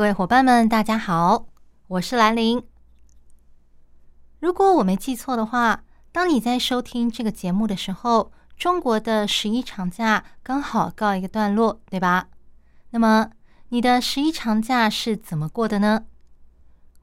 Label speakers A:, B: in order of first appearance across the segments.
A: 各位伙伴们，大家好，我是兰陵。如果我没记错的话，当你在收听这个节目的时候，中国的十一长假刚好告一个段落，对吧？那么你的十一长假是怎么过的呢？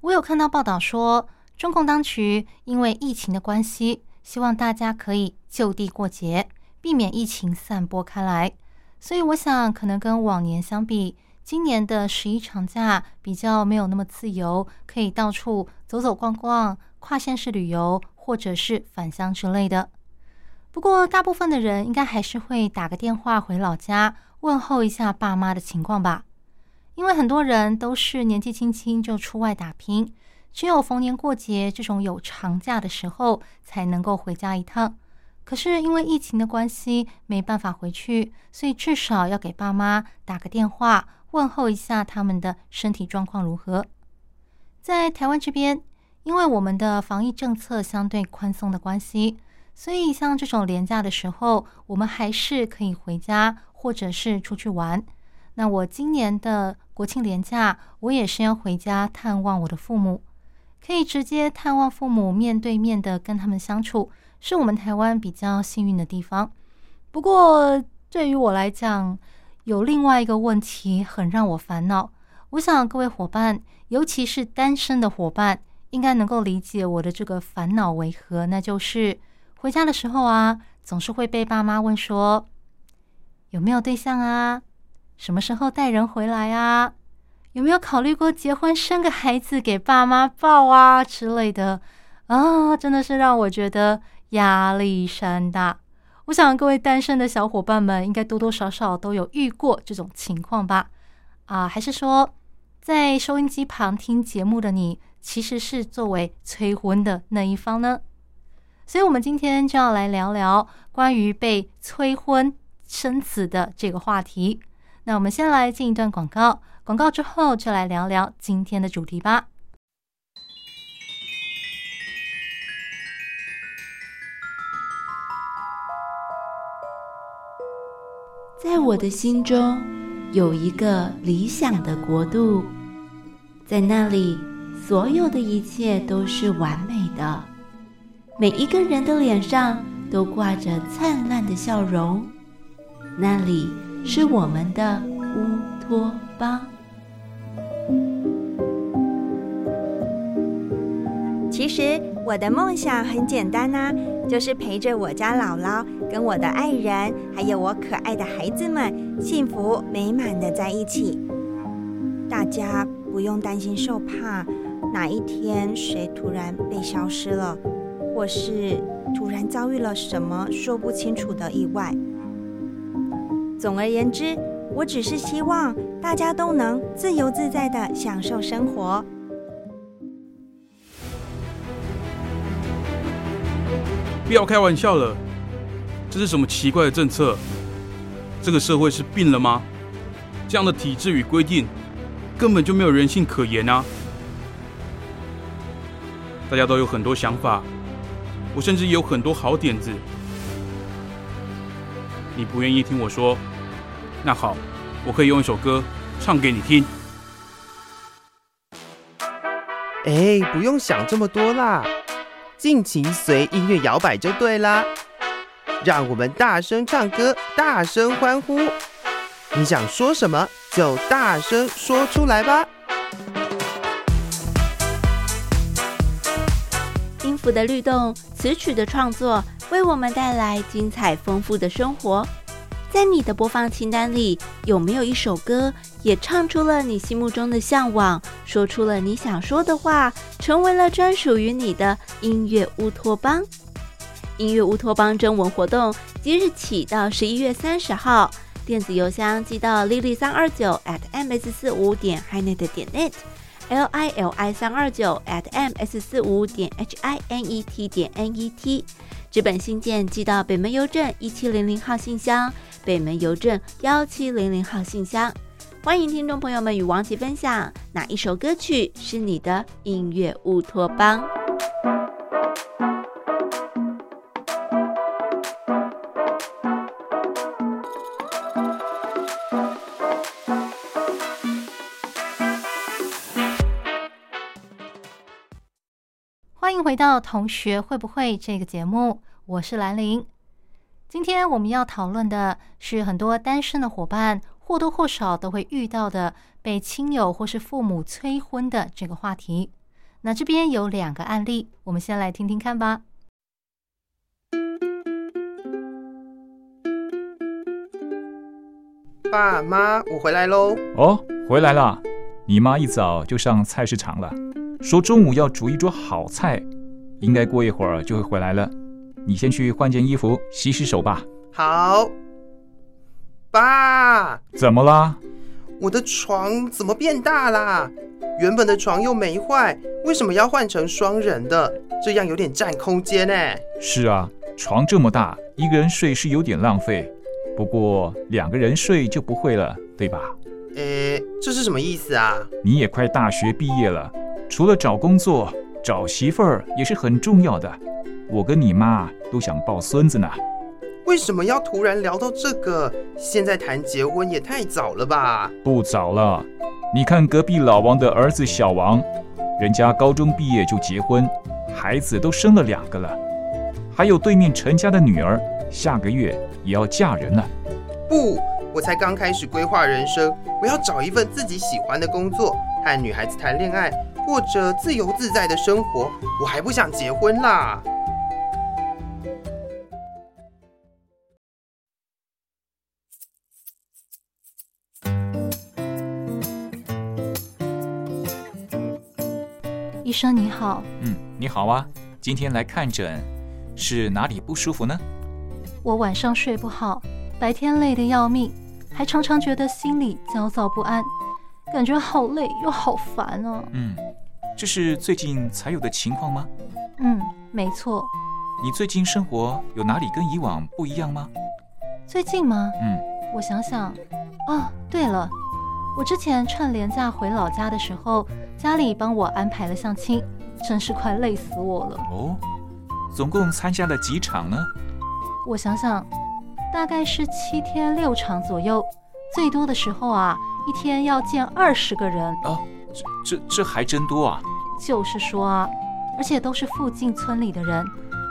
A: 我有看到报道说，中共当局因为疫情的关系，希望大家可以就地过节，避免疫情散播开来。所以，我想可能跟往年相比。今年的十一长假比较没有那么自由，可以到处走走逛逛、跨县市旅游，或者是返乡之类的。不过，大部分的人应该还是会打个电话回老家问候一下爸妈的情况吧。因为很多人都是年纪轻轻就出外打拼，只有逢年过节这种有长假的时候才能够回家一趟。可是因为疫情的关系，没办法回去，所以至少要给爸妈打个电话。问候一下他们的身体状况如何？在台湾这边，因为我们的防疫政策相对宽松的关系，所以像这种连假的时候，我们还是可以回家或者是出去玩。那我今年的国庆连假，我也是要回家探望我的父母，可以直接探望父母，面对面的跟他们相处，是我们台湾比较幸运的地方。不过对于我来讲，有另外一个问题很让我烦恼，我想各位伙伴，尤其是单身的伙伴，应该能够理解我的这个烦恼为何。那就是回家的时候啊，总是会被爸妈问说有没有对象啊，什么时候带人回来啊，有没有考虑过结婚生个孩子给爸妈抱啊之类的啊，真的是让我觉得压力山大。我想各位单身的小伙伴们应该多多少少都有遇过这种情况吧？啊，还是说在收音机旁听节目的你其实是作为催婚的那一方呢？所以，我们今天就要来聊聊关于被催婚生子的这个话题。那我们先来进一段广告，广告之后就来聊聊今天的主题吧。
B: 在我的心中有一个理想的国度，在那里，所有的一切都是完美的，每一个人的脸上都挂着灿烂的笑容。那里是我们的乌托邦。
C: 其实我的梦想很简单呐，就是陪着我家姥姥。跟我的爱人，还有我可爱的孩子们，幸福美满的在一起。大家不用担心受怕，哪一天谁突然被消失了，或是突然遭遇了什么说不清楚的意外。总而言之，我只是希望大家都能自由自在的享受生活。
D: 不要开玩笑了。这是什么奇怪的政策？这个社会是病了吗？这样的体制与规定根本就没有人性可言啊！大家都有很多想法，我甚至有很多好点子。你不愿意听我说，那好，我可以用一首歌唱给你听。
E: 哎，不用想这么多啦，尽情随音乐摇摆就对啦。让我们大声唱歌，大声欢呼！你想说什么就大声说出来吧。
B: 音符的律动，词曲的创作，为我们带来精彩丰富的生活。在你的播放清单里，有没有一首歌，也唱出了你心目中的向往，说出了你想说的话，成为了专属于你的音乐乌托邦？音乐乌托邦征文活动即日起到十一月三十号，电子邮箱寄到 lily 三二九 at ms 四五点 hinet 点 net，l i l i 三二九 at ms 四五点 h i n e t 点 n e t。纸本信件寄到北门邮政一七零零号信箱，北门邮政幺七零零号信箱。欢迎听众朋友们与王琦分享哪一首歌曲是你的音乐乌托邦。
A: 迎回到《同学会不会》这个节目，我是兰玲。今天我们要讨论的是很多单身的伙伴或多或少都会遇到的被亲友或是父母催婚的这个话题。那这边有两个案例，我们先来听听看吧。
E: 爸妈，我回来喽。
F: 哦，回来了。你妈一早就上菜市场了，说中午要煮一桌好菜，应该过一会儿就会回来了。你先去换件衣服，洗洗手吧。
E: 好。爸，
F: 怎么啦？
E: 我的床怎么变大啦？原本的床又没坏，为什么要换成双人的？这样有点占空间呢。
F: 是啊，床这么大，一个人睡是有点浪费。不过两个人睡就不会了，对吧？
E: 诶，这是什么意思啊？
F: 你也快大学毕业了，除了找工作，找媳妇儿也是很重要的。我跟你妈都想抱孙子呢。
E: 为什么要突然聊到这个？现在谈结婚也太早了吧？
F: 不早了，你看隔壁老王的儿子小王，人家高中毕业就结婚，孩子都生了两个了。还有对面陈家的女儿，下个月也要嫁人了。
E: 不，我才刚开始规划人生，我要找一份自己喜欢的工作，和女孩子谈恋爱，过着自由自在的生活。我还不想结婚啦。
A: 医生你好，
F: 嗯，你好啊，今天来看诊，是哪里不舒服呢？
A: 我晚上睡不好，白天累得要命，还常常觉得心里焦躁不安，感觉好累又好烦哦。
F: 嗯，这是最近才有的情况吗？
A: 嗯，没错。
F: 你最近生活有哪里跟以往不一样吗？
A: 最近吗？
F: 嗯，
A: 我想想，哦，对了，我之前趁年假回老家的时候，家里帮我安排了相亲，真是快累死我了。
F: 哦，总共参加了几场呢？
A: 我想想，大概是七天六场左右，最多的时候啊，一天要见二十个人。
F: 啊，这这这还真多啊！
A: 就是说啊，而且都是附近村里的人。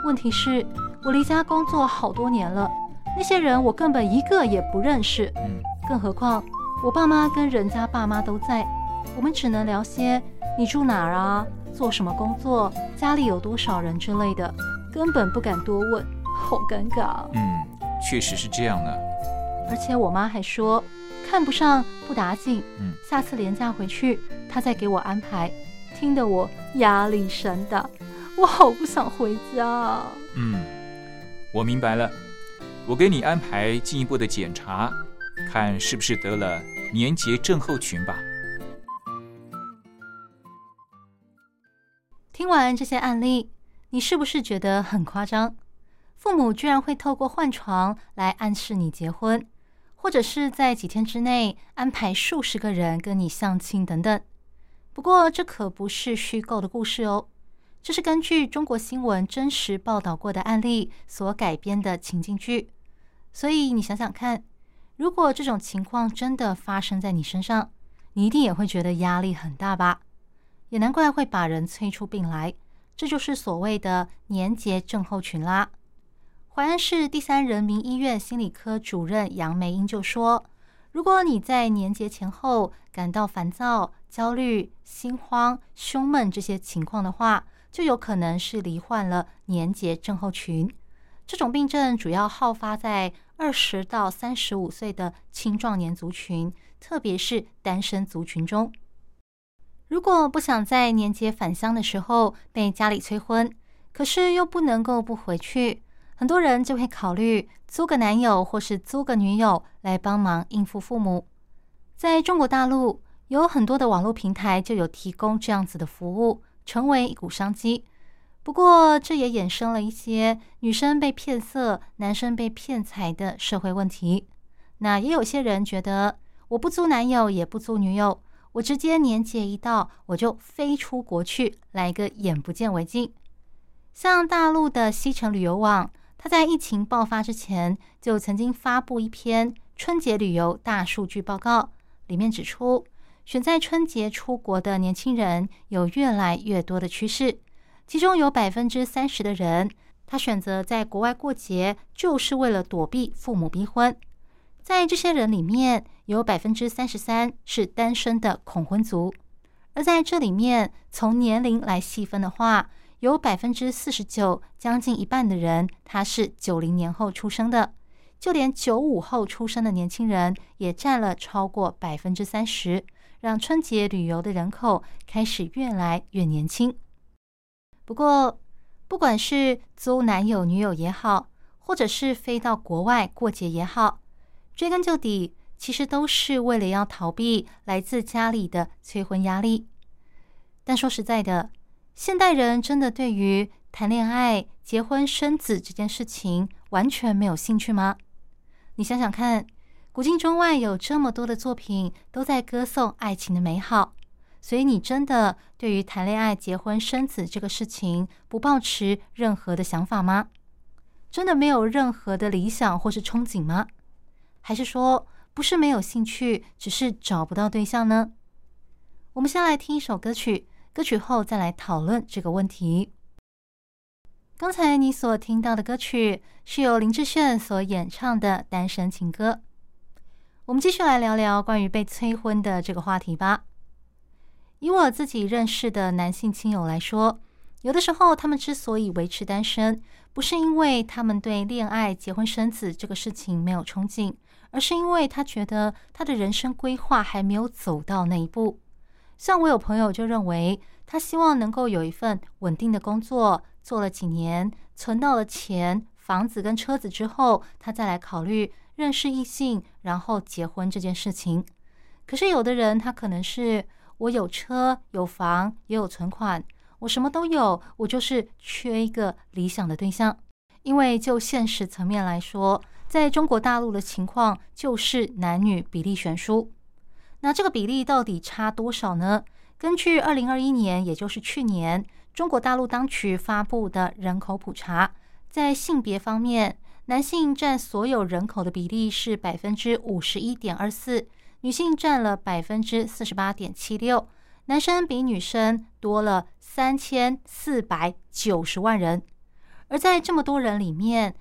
A: 问题是，我离家工作好多年了，那些人我根本一个也不认识。
F: 嗯，
A: 更何况我爸妈跟人家爸妈都在，我们只能聊些你住哪儿啊，做什么工作，家里有多少人之类的，根本不敢多问，好尴尬。
F: 嗯，确实是这样的。
A: 而且我妈还说，看不上不打紧，
F: 嗯，
A: 下次廉价回去他再给我安排，听得我压力山大。我好不想回家。
F: 嗯，我明白了。我给你安排进一步的检查，看是不是得了年节症候群吧。
A: 听完这些案例，你是不是觉得很夸张？父母居然会透过换床来暗示你结婚，或者是在几天之内安排数十个人跟你相亲等等。不过，这可不是虚构的故事哦。这是根据中国新闻真实报道过的案例所改编的情境剧，所以你想想看，如果这种情况真的发生在你身上，你一定也会觉得压力很大吧？也难怪会把人催出病来，这就是所谓的年节症候群啦。淮安市第三人民医院心理科主任杨梅英就说：“如果你在年节前后感到烦躁、焦虑、心慌、胸闷这些情况的话，就有可能是罹患了年节症候群。这种病症主要好发在二十到三十五岁的青壮年族群，特别是单身族群中。如果不想在年节返乡的时候被家里催婚，可是又不能够不回去，很多人就会考虑租个男友或是租个女友来帮忙应付父母。在中国大陆，有很多的网络平台就有提供这样子的服务，成为一股商机。不过，这也衍生了一些女生被骗色、男生被骗财的社会问题。那也有些人觉得，我不租男友，也不租女友，我直接年节一到，我就飞出国去，来个眼不见为净。像大陆的西城旅游网。在疫情爆发之前就曾经发布一篇春节旅游大数据报告，里面指出，选在春节出国的年轻人有越来越多的趋势，其中有百分之三十的人，他选择在国外过节就是为了躲避父母逼婚。在这些人里面，有百分之三十三是单身的恐婚族，而在这里面，从年龄来细分的话，有百分之四十九，将近一半的人，他是九零年后出生的，就连九五后出生的年轻人也占了超过百分之三十，让春节旅游的人口开始越来越年轻。不过，不管是租男友女友也好，或者是飞到国外过节也好，追根究底，其实都是为了要逃避来自家里的催婚压力。但说实在的。现代人真的对于谈恋爱、结婚、生子这件事情完全没有兴趣吗？你想想看，古今中外有这么多的作品都在歌颂爱情的美好，所以你真的对于谈恋爱、结婚、生子这个事情不抱持任何的想法吗？真的没有任何的理想或是憧憬吗？还是说不是没有兴趣，只是找不到对象呢？我们先来听一首歌曲。歌曲后再来讨论这个问题。刚才你所听到的歌曲是由林志炫所演唱的《单身情歌》。我们继续来聊聊关于被催婚的这个话题吧。以我自己认识的男性亲友来说，有的时候他们之所以维持单身，不是因为他们对恋爱、结婚、生子这个事情没有憧憬，而是因为他觉得他的人生规划还没有走到那一步。像我有朋友就认为，他希望能够有一份稳定的工作，做了几年，存到了钱、房子跟车子之后，他再来考虑认识异性，然后结婚这件事情。可是有的人，他可能是我有车有房也有存款，我什么都有，我就是缺一个理想的对象。因为就现实层面来说，在中国大陆的情况就是男女比例悬殊。那这个比例到底差多少呢？根据二零二一年，也就是去年，中国大陆当局发布的人口普查，在性别方面，男性占所有人口的比例是百分之五十一点二四，女性占了百分之四十八点七六，男生比女生多了三千四百九十万人。而在这么多人里面，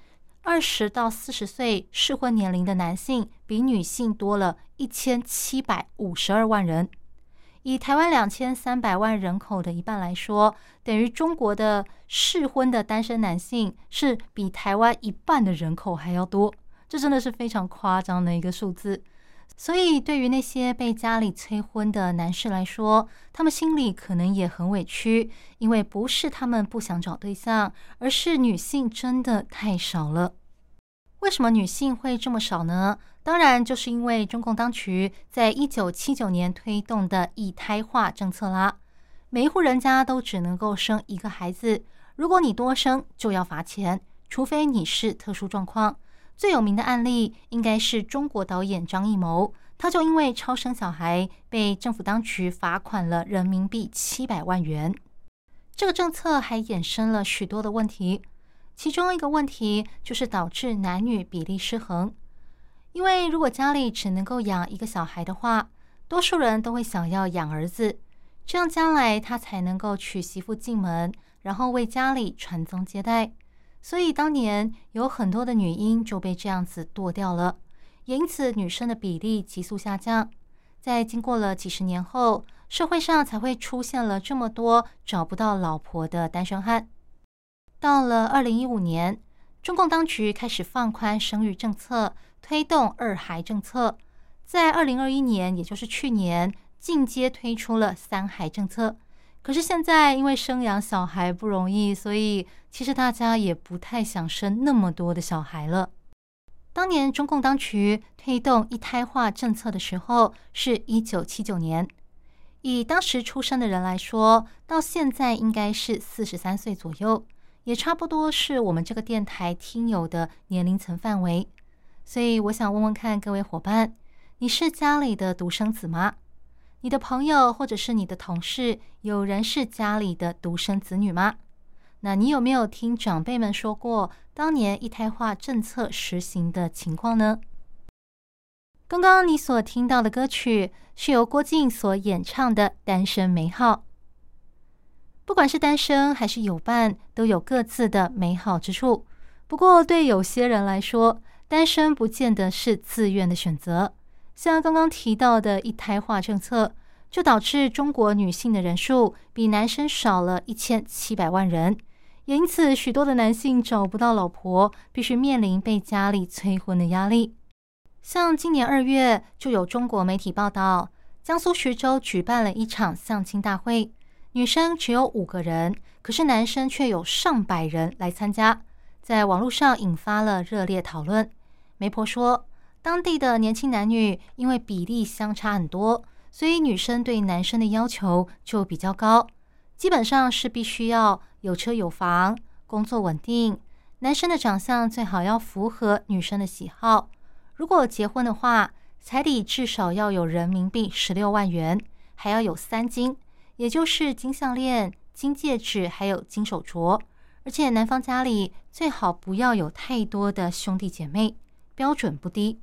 A: 二十到四十岁适婚年龄的男性比女性多了一千七百五十二万人，以台湾两千三百万人口的一半来说，等于中国的适婚的单身男性是比台湾一半的人口还要多，这真的是非常夸张的一个数字。所以，对于那些被家里催婚的男士来说，他们心里可能也很委屈，因为不是他们不想找对象，而是女性真的太少了。为什么女性会这么少呢？当然，就是因为中共当局在一九七九年推动的一胎化政策啦。每一户人家都只能够生一个孩子，如果你多生，就要罚钱，除非你是特殊状况。最有名的案例应该是中国导演张艺谋，他就因为超生小孩被政府当局罚款了人民币七百万元。这个政策还衍生了许多的问题，其中一个问题就是导致男女比例失衡。因为如果家里只能够养一个小孩的话，多数人都会想要养儿子，这样将来他才能够娶媳妇进门，然后为家里传宗接代。所以当年有很多的女婴就被这样子剁掉了，也因此女生的比例急速下降。在经过了几十年后，社会上才会出现了这么多找不到老婆的单身汉。到了二零一五年，中共当局开始放宽生育政策，推动二孩政策。在二零二一年，也就是去年，进阶推出了三孩政策。可是现在因为生养小孩不容易，所以其实大家也不太想生那么多的小孩了。当年中共当局推动一胎化政策的时候，是一九七九年。以当时出生的人来说，到现在应该是四十三岁左右，也差不多是我们这个电台听友的年龄层范围。所以我想问问看各位伙伴，你是家里的独生子吗？你的朋友或者是你的同事，有人是家里的独生子女吗？那你有没有听长辈们说过当年一胎化政策实行的情况呢？刚刚你所听到的歌曲是由郭靖所演唱的《单身美好》。不管是单身还是有伴，都有各自的美好之处。不过，对有些人来说，单身不见得是自愿的选择。像刚刚提到的一胎化政策，就导致中国女性的人数比男生少了一千七百万人。也因此，许多的男性找不到老婆，必须面临被家里催婚的压力。像今年二月，就有中国媒体报道，江苏徐州举办了一场相亲大会，女生只有五个人，可是男生却有上百人来参加，在网络上引发了热烈讨论。媒婆说，当地的年轻男女因为比例相差很多，所以女生对男生的要求就比较高。基本上是必须要有车有房，工作稳定。男生的长相最好要符合女生的喜好。如果结婚的话，彩礼至少要有人民币十六万元，还要有三金，也就是金项链、金戒指，还有金手镯。而且男方家里最好不要有太多的兄弟姐妹，标准不低。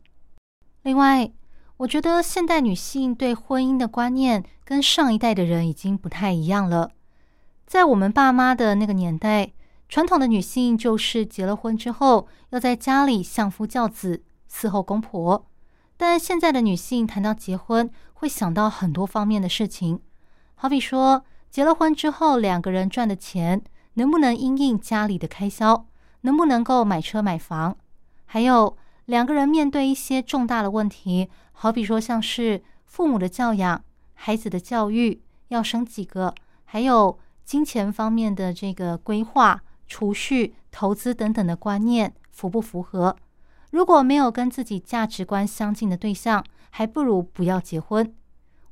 A: 另外，我觉得现代女性对婚姻的观念跟上一代的人已经不太一样了。在我们爸妈的那个年代，传统的女性就是结了婚之后要在家里相夫教子、伺候公婆。但现在的女性谈到结婚，会想到很多方面的事情，好比说，结了婚之后两个人赚的钱能不能应应家里的开销，能不能够买车买房，还有两个人面对一些重大的问题，好比说像是父母的教养、孩子的教育，要生几个，还有。金钱方面的这个规划、储蓄、投资等等的观念符不符合？如果没有跟自己价值观相近的对象，还不如不要结婚。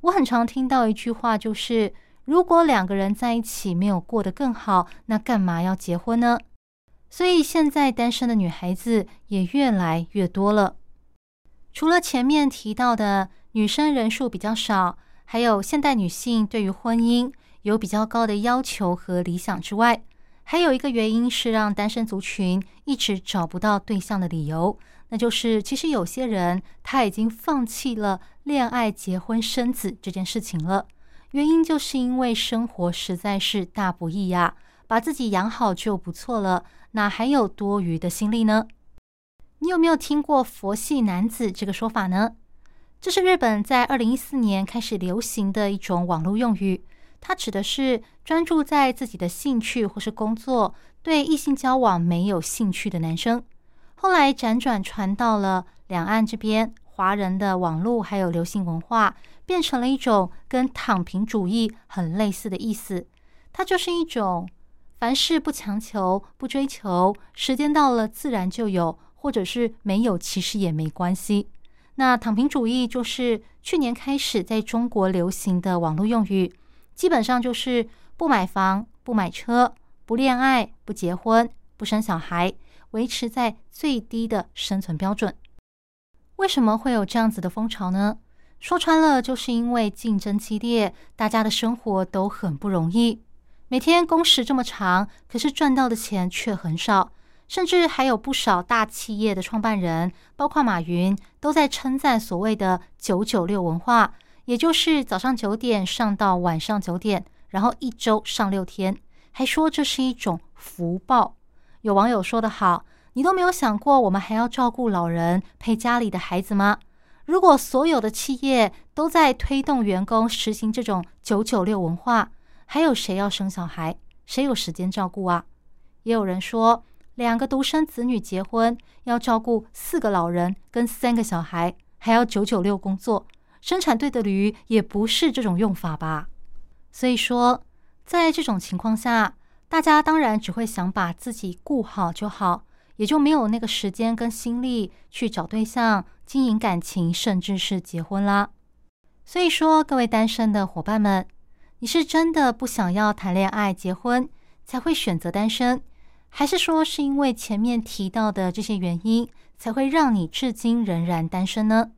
A: 我很常听到一句话，就是如果两个人在一起没有过得更好，那干嘛要结婚呢？所以现在单身的女孩子也越来越多了。除了前面提到的女生人数比较少，还有现代女性对于婚姻。有比较高的要求和理想之外，还有一个原因是让单身族群一直找不到对象的理由，那就是其实有些人他已经放弃了恋爱、结婚、生子这件事情了。原因就是因为生活实在是大不易呀，把自己养好就不错了，哪还有多余的心力呢？你有没有听过“佛系男子”这个说法呢？这是日本在二零一四年开始流行的一种网络用语。它指的是专注在自己的兴趣或是工作，对异性交往没有兴趣的男生。后来辗转传到了两岸这边，华人的网络还有流行文化，变成了一种跟躺平主义很类似的意思。它就是一种凡事不强求、不追求，时间到了自然就有，或者是没有，其实也没关系。那躺平主义就是去年开始在中国流行的网络用语。基本上就是不买房、不买车、不恋爱、不结婚、不生小孩，维持在最低的生存标准。为什么会有这样子的风潮呢？说穿了，就是因为竞争激烈，大家的生活都很不容易。每天工时这么长，可是赚到的钱却很少，甚至还有不少大企业的创办人，包括马云，都在称赞所谓的“九九六”文化。也就是早上九点上到晚上九点，然后一周上六天，还说这是一种福报。有网友说得好：“你都没有想过，我们还要照顾老人、陪家里的孩子吗？如果所有的企业都在推动员工实行这种九九六文化，还有谁要生小孩？谁有时间照顾啊？”也有人说，两个独生子女结婚要照顾四个老人跟三个小孩，还要九九六工作。生产队的驴也不是这种用法吧？所以说，在这种情况下，大家当然只会想把自己顾好就好，也就没有那个时间跟心力去找对象、经营感情，甚至是结婚啦。所以说，各位单身的伙伴们，你是真的不想要谈恋爱、结婚，才会选择单身，还是说是因为前面提到的这些原因，才会让你至今仍然单身呢？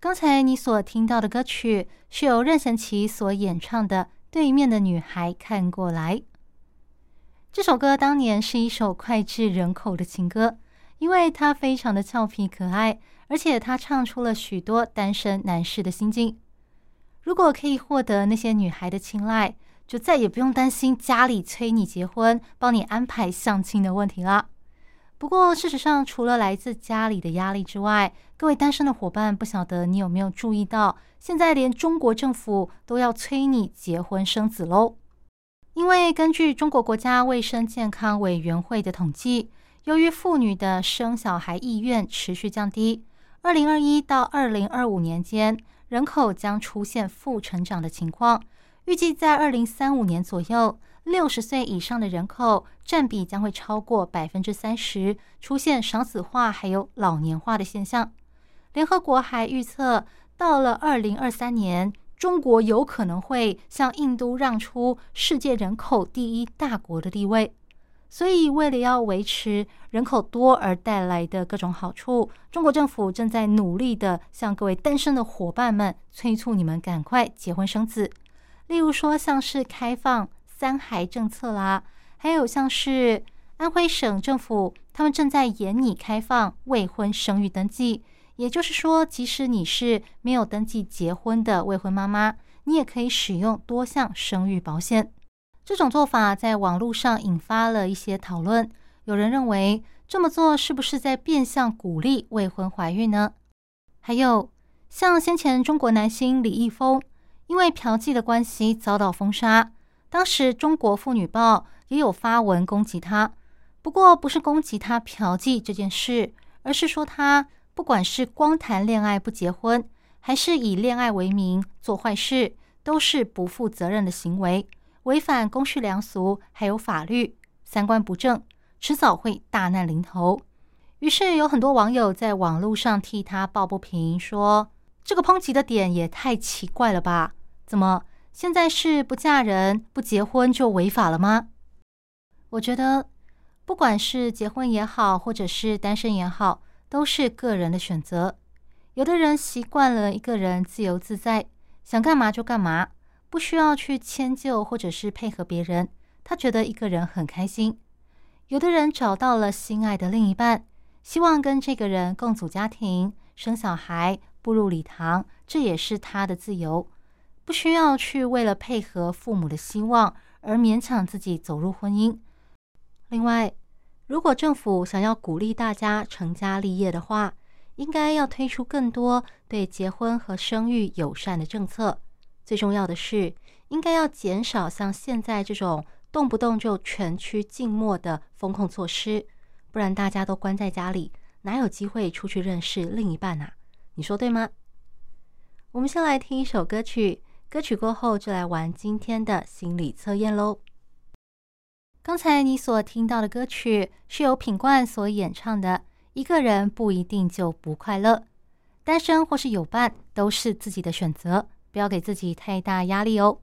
A: 刚才你所听到的歌曲是由任贤齐所演唱的。对面的女孩看过来。这首歌当年是一首脍炙人口的情歌，因为它非常的俏皮可爱，而且它唱出了许多单身男士的心境。如果可以获得那些女孩的青睐，就再也不用担心家里催你结婚、帮你安排相亲的问题了。不过，事实上，除了来自家里的压力之外，各位单身的伙伴，不晓得你有没有注意到，现在连中国政府都要催你结婚生子喽。因为根据中国国家卫生健康委员会的统计，由于妇女的生小孩意愿持续降低，二零二一到二零二五年间，人口将出现负成长的情况，预计在二零三五年左右。六十岁以上的人口占比将会超过百分之三十，出现少子化还有老年化的现象。联合国还预测，到了二零二三年，中国有可能会向印度让出世界人口第一大国的地位。所以，为了要维持人口多而带来的各种好处，中国政府正在努力的向各位单身的伙伴们催促你们赶快结婚生子。例如说，像是开放。三孩政策啦，还有像是安徽省政府，他们正在严拟开放未婚生育登记。也就是说，即使你是没有登记结婚的未婚妈妈，你也可以使用多项生育保险。这种做法在网络上引发了一些讨论。有人认为这么做是不是在变相鼓励未婚怀孕呢？还有像先前中国男星李易峰，因为嫖妓的关系遭到封杀。当时《中国妇女报》也有发文攻击他，不过不是攻击他嫖妓这件事，而是说他不管是光谈恋爱不结婚，还是以恋爱为名做坏事，都是不负责任的行为，违反公序良俗，还有法律，三观不正，迟早会大难临头。于是有很多网友在网络上替他抱不平，说这个抨击的点也太奇怪了吧？怎么？现在是不嫁人、不结婚就违法了吗？我觉得，不管是结婚也好，或者是单身也好，都是个人的选择。有的人习惯了一个人自由自在，想干嘛就干嘛，不需要去迁就或者是配合别人，他觉得一个人很开心。有的人找到了心爱的另一半，希望跟这个人共组家庭、生小孩、步入礼堂，这也是他的自由。不需要去为了配合父母的希望而勉强自己走入婚姻。另外，如果政府想要鼓励大家成家立业的话，应该要推出更多对结婚和生育友善的政策。最重要的是，应该要减少像现在这种动不动就全区静默的风控措施，不然大家都关在家里，哪有机会出去认识另一半啊？你说对吗？我们先来听一首歌曲。歌曲过后，就来玩今天的心理测验喽。刚才你所听到的歌曲是由品冠所演唱的，《一个人不一定就不快乐》。单身或是有伴都是自己的选择，不要给自己太大压力哦。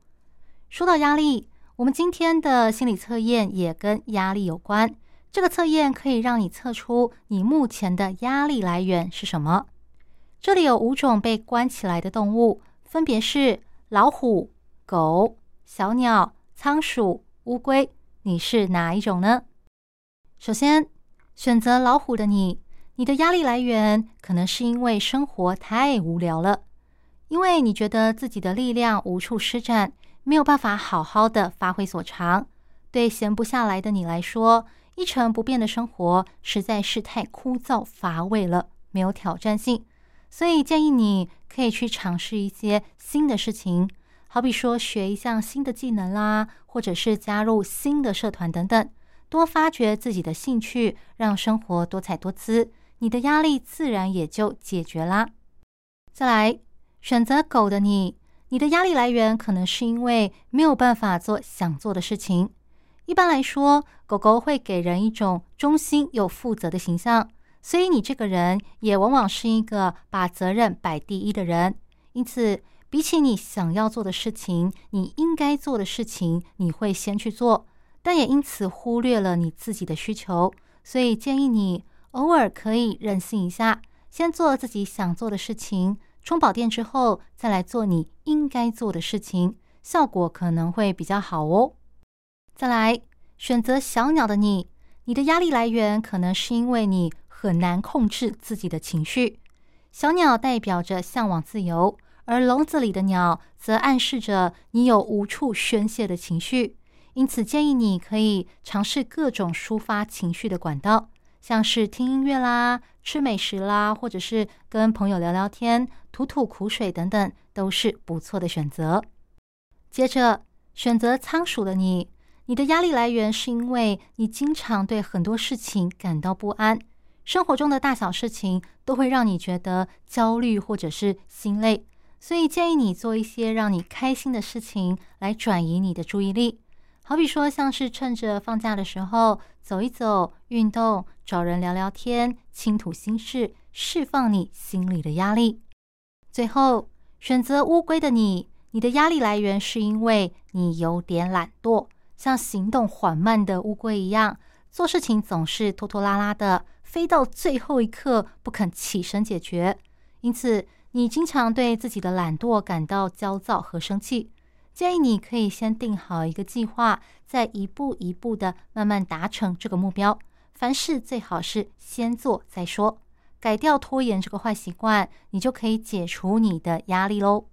A: 说到压力，我们今天的心理测验也跟压力有关。这个测验可以让你测出你目前的压力来源是什么。这里有五种被关起来的动物，分别是。老虎、狗、小鸟、仓鼠、乌龟，你是哪一种呢？首先，选择老虎的你，你的压力来源可能是因为生活太无聊了，因为你觉得自己的力量无处施展，没有办法好好的发挥所长。对闲不下来的你来说，一成不变的生活实在是太枯燥乏味了，没有挑战性。所以建议你可以去尝试一些新的事情，好比说学一项新的技能啦，或者是加入新的社团等等，多发掘自己的兴趣，让生活多彩多姿，你的压力自然也就解决啦。再来，选择狗的你，你的压力来源可能是因为没有办法做想做的事情。一般来说，狗狗会给人一种忠心又负责的形象，所以你这个人也往往是一个把责任摆第一的人。因此，比起你想要做的事情，你应该做的事情，你会先去做，但也因此忽略了你自己的需求。所以建议你偶尔可以任性一下，先做自己想做的事情，充饱电之后再来做你应该做的事情，效果可能会比较好哦。再来，选择小鸟的你，你的压力来源可能是因为你很难控制自己的情绪。小鸟代表着向往自由，而笼子里的鸟则暗示着你有无处宣泄的情绪。因此，建议你可以尝试各种抒发情绪的管道，像是听音乐啦、吃美食啦，或者是跟朋友聊聊天、吐吐苦水等等，都是不错的选择。接着，选择仓鼠的你，你的压力来源是因为你经常对很多事情感到不安，生活中的大小事情都会让你觉得焦虑或者是心累，所以建议你做一些让你开心的事情来转移你的注意力。好比说，像是趁着放假的时候走一走、运动、找人聊聊天、倾吐心事，释放你心里的压力。最后，选择乌龟的你，你的压力来源是因为你有点懒惰，像行动缓慢的乌龟一样，做事情总是拖拖拉拉的，飞到最后一刻不肯起身解决。因此，你经常对自己的懒惰感到焦躁和生气。建议你可以先定好一个计划，再一步一步的慢慢达成这个目标。凡事最好是先做再说，改掉拖延这个坏习惯，你就可以解除你的压力喽。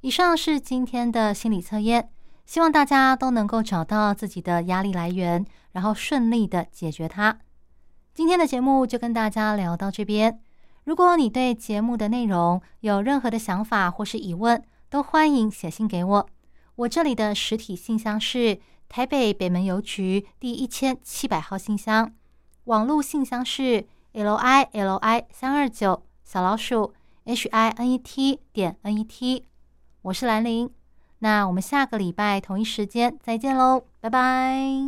A: 以上是今天的心理测验，希望大家都能够找到自己的压力来源，然后顺利的解决它。今天的节目就跟大家聊到这边。如果你对节目的内容有任何的想法或是疑问，都欢迎写信给我，我这里的实体信箱是台北北门邮局第一千七百号信箱，网络信箱是 l i l i 三二九小老鼠 h i n e t 点 n e t，我是兰陵，那我们下个礼拜同一时间再见喽，拜拜。